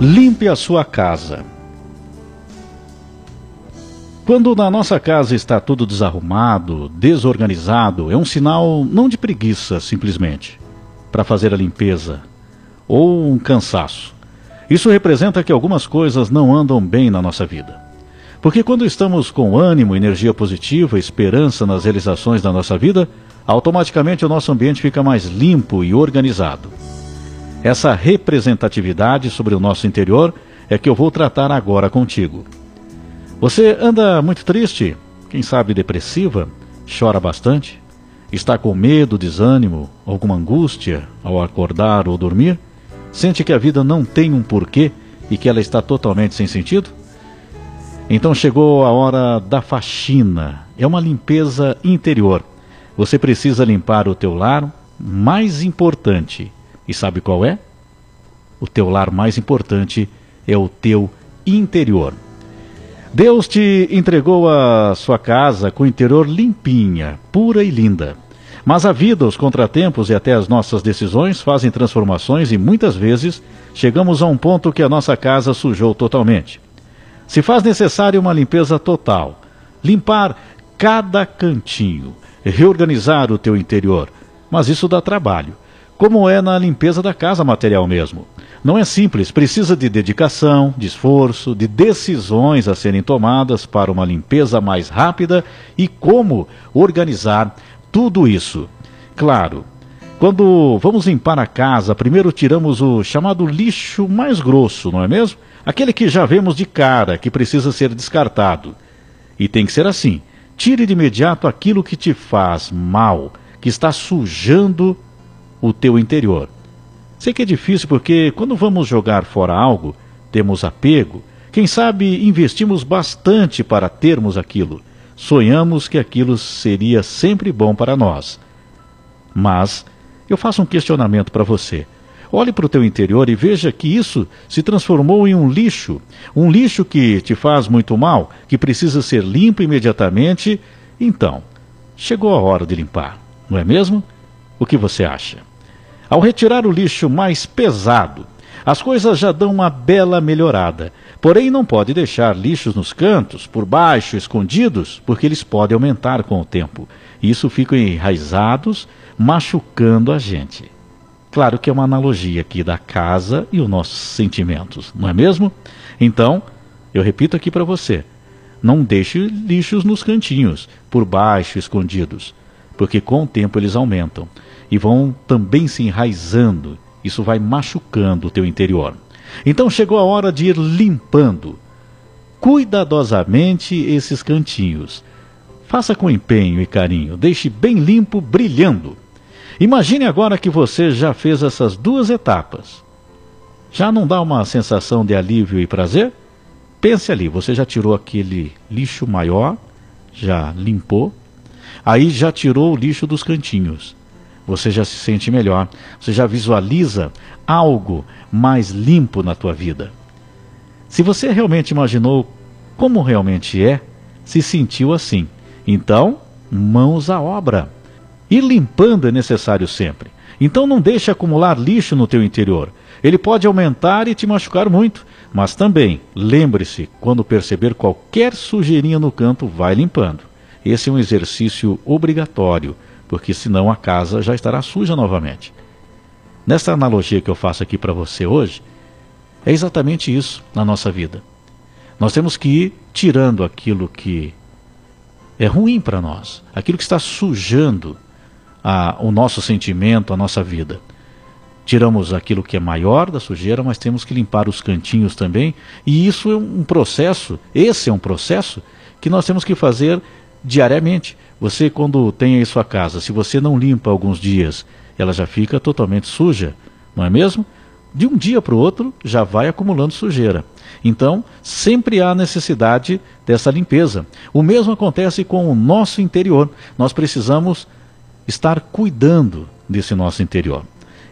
Limpe a sua casa. Quando na nossa casa está tudo desarrumado, desorganizado, é um sinal não de preguiça, simplesmente, para fazer a limpeza, ou um cansaço. Isso representa que algumas coisas não andam bem na nossa vida. Porque quando estamos com ânimo, energia positiva, esperança nas realizações da nossa vida, automaticamente o nosso ambiente fica mais limpo e organizado. Essa representatividade sobre o nosso interior é que eu vou tratar agora contigo. Você anda muito triste, quem sabe depressiva, chora bastante, está com medo, desânimo, alguma angústia ao acordar ou dormir? Sente que a vida não tem um porquê e que ela está totalmente sem sentido? Então chegou a hora da faxina. É uma limpeza interior. Você precisa limpar o teu lar mais importante e sabe qual é? O teu lar mais importante é o teu interior. Deus te entregou a sua casa com o interior limpinha, pura e linda. Mas a vida, os contratempos e até as nossas decisões fazem transformações e muitas vezes chegamos a um ponto que a nossa casa sujou totalmente. Se faz necessário uma limpeza total, limpar cada cantinho, reorganizar o teu interior, mas isso dá trabalho como é na limpeza da casa material mesmo. Não é simples, precisa de dedicação, de esforço, de decisões a serem tomadas para uma limpeza mais rápida e como organizar tudo isso. Claro, quando vamos limpar a casa, primeiro tiramos o chamado lixo mais grosso, não é mesmo? Aquele que já vemos de cara, que precisa ser descartado. E tem que ser assim. Tire de imediato aquilo que te faz mal, que está sujando o teu interior. Sei que é difícil porque quando vamos jogar fora algo, temos apego, quem sabe investimos bastante para termos aquilo. Sonhamos que aquilo seria sempre bom para nós. Mas eu faço um questionamento para você. Olhe para o teu interior e veja que isso se transformou em um lixo, um lixo que te faz muito mal, que precisa ser limpo imediatamente. Então, chegou a hora de limpar, não é mesmo? O que você acha? Ao retirar o lixo mais pesado, as coisas já dão uma bela melhorada. Porém, não pode deixar lixos nos cantos, por baixo, escondidos, porque eles podem aumentar com o tempo. Isso ficam enraizados, machucando a gente. Claro que é uma analogia aqui da casa e os nossos sentimentos, não é mesmo? Então, eu repito aqui para você: não deixe lixos nos cantinhos, por baixo, escondidos, porque com o tempo eles aumentam e vão também se enraizando. Isso vai machucando o teu interior. Então chegou a hora de ir limpando cuidadosamente esses cantinhos. Faça com empenho e carinho, deixe bem limpo, brilhando. Imagine agora que você já fez essas duas etapas. Já não dá uma sensação de alívio e prazer? Pense ali, você já tirou aquele lixo maior, já limpou, aí já tirou o lixo dos cantinhos você já se sente melhor, você já visualiza algo mais limpo na tua vida. Se você realmente imaginou como realmente é, se sentiu assim, então, mãos à obra. E limpando é necessário sempre. Então não deixe acumular lixo no teu interior. Ele pode aumentar e te machucar muito, mas também, lembre-se, quando perceber qualquer sujeirinha no canto, vai limpando. Esse é um exercício obrigatório porque senão a casa já estará suja novamente. Nessa analogia que eu faço aqui para você hoje, é exatamente isso na nossa vida. Nós temos que ir tirando aquilo que é ruim para nós, aquilo que está sujando a, o nosso sentimento, a nossa vida. Tiramos aquilo que é maior da sujeira, mas temos que limpar os cantinhos também, e isso é um processo, esse é um processo que nós temos que fazer diariamente. Você, quando tem aí sua casa, se você não limpa alguns dias, ela já fica totalmente suja, não é mesmo? De um dia para o outro já vai acumulando sujeira. Então, sempre há necessidade dessa limpeza. O mesmo acontece com o nosso interior. Nós precisamos estar cuidando desse nosso interior.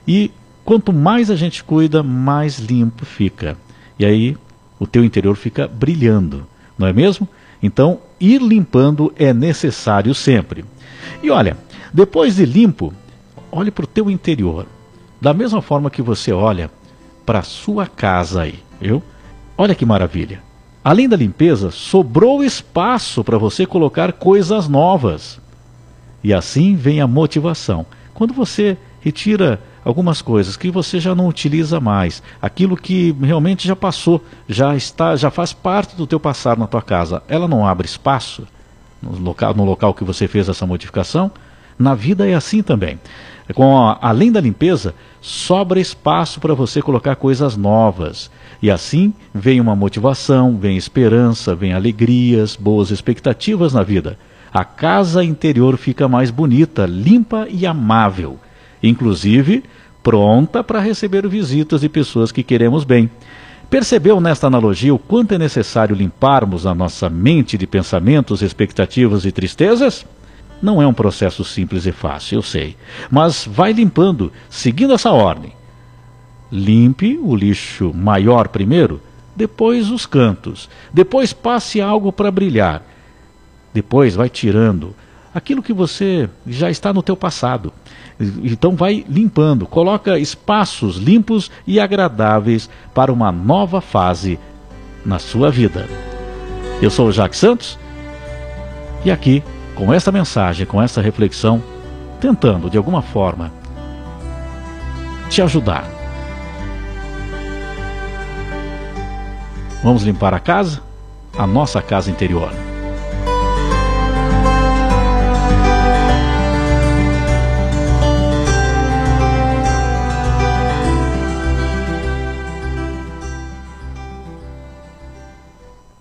E quanto mais a gente cuida, mais limpo fica. E aí o teu interior fica brilhando, não é mesmo? Então, ir limpando é necessário sempre. E olha, depois de limpo, olhe para o teu interior. Da mesma forma que você olha para sua casa aí, viu? Olha que maravilha. Além da limpeza, sobrou espaço para você colocar coisas novas. E assim vem a motivação. Quando você retira algumas coisas que você já não utiliza mais, aquilo que realmente já passou, já está, já faz parte do teu passado na tua casa, ela não abre espaço no local, no local que você fez essa modificação. Na vida é assim também. Com a, além da limpeza, sobra espaço para você colocar coisas novas. E assim vem uma motivação, vem esperança, vem alegrias, boas expectativas na vida. A casa interior fica mais bonita, limpa e amável. Inclusive, pronta para receber visitas de pessoas que queremos bem. Percebeu nesta analogia o quanto é necessário limparmos a nossa mente de pensamentos, expectativas e tristezas? Não é um processo simples e fácil, eu sei. Mas vai limpando, seguindo essa ordem. Limpe o lixo maior primeiro, depois os cantos. Depois passe algo para brilhar. Depois vai tirando aquilo que você já está no teu passado. Então vai limpando, coloca espaços limpos e agradáveis para uma nova fase na sua vida. Eu sou o Jacques Santos e aqui, com essa mensagem, com essa reflexão, tentando de alguma forma te ajudar. Vamos limpar a casa? A nossa casa interior.